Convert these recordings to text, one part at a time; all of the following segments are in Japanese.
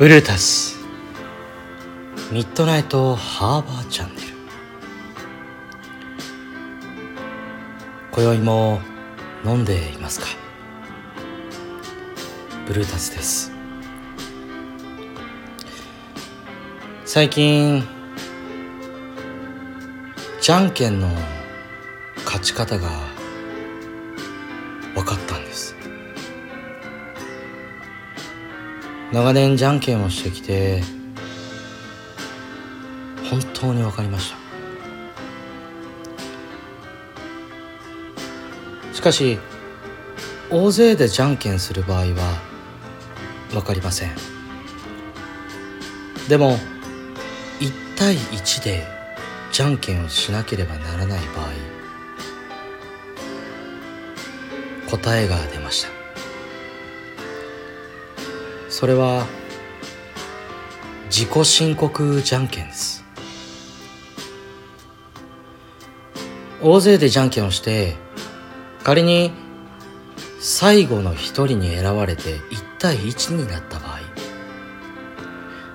ブルータス。ミッドナイトハーバーチャンネル。今宵も飲んでいますか？ブルータスです。最近じゃんけんの勝ち方が長年じゃんけんをしてきて本当に分かりました。しかし大勢でじゃんけんする場合は分かりません。でも1対1でじゃんけんをしなければならない場合答えが出ました。それは自己申告じゃんけんです。大勢でじゃんけんをして仮に最後の一人に選ばれて1対1になった場合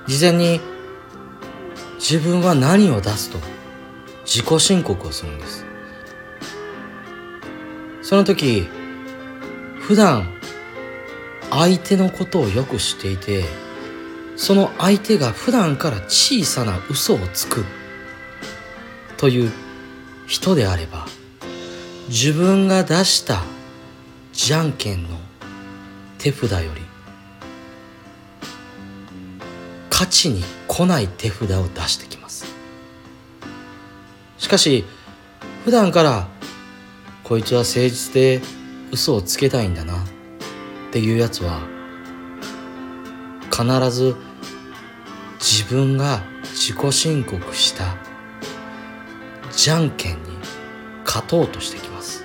事前に自分は何を出すと自己申告をするんです。その時普段相手のことをよく知っていてその相手が普段から小さな嘘をつくという人であれば自分が出したじゃんけんの手札より勝ちに来ない手札を出してきます。しかし普段からこいつは誠実で嘘をつけたいんだな。っていうやつは必ず自分が自己申告したじゃんけんに勝とうとしてきます。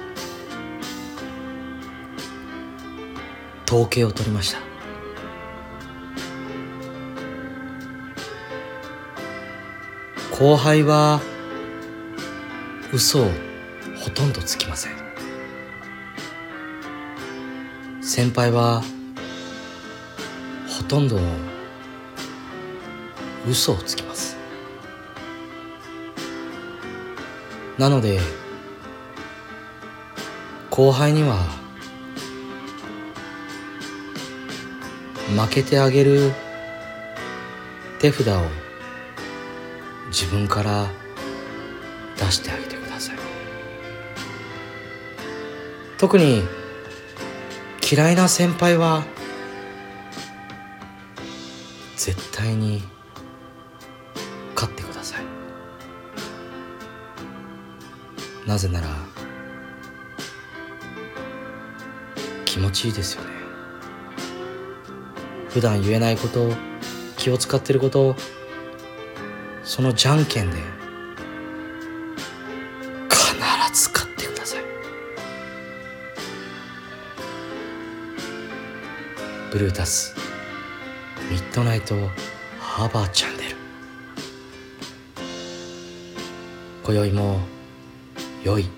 統計を取りました。後輩は嘘をほとんどつきません。先輩はほとんど嘘をつきます。なので後輩には負けてあげる手札を自分から出してあげてください。特に嫌いな先輩は絶対に勝ってください。なぜなら気持ちいいですよね。普段言えないこと気を使ってることそのじゃんけんでブルータスミッドナイトハーバーチャンネル。今宵も良い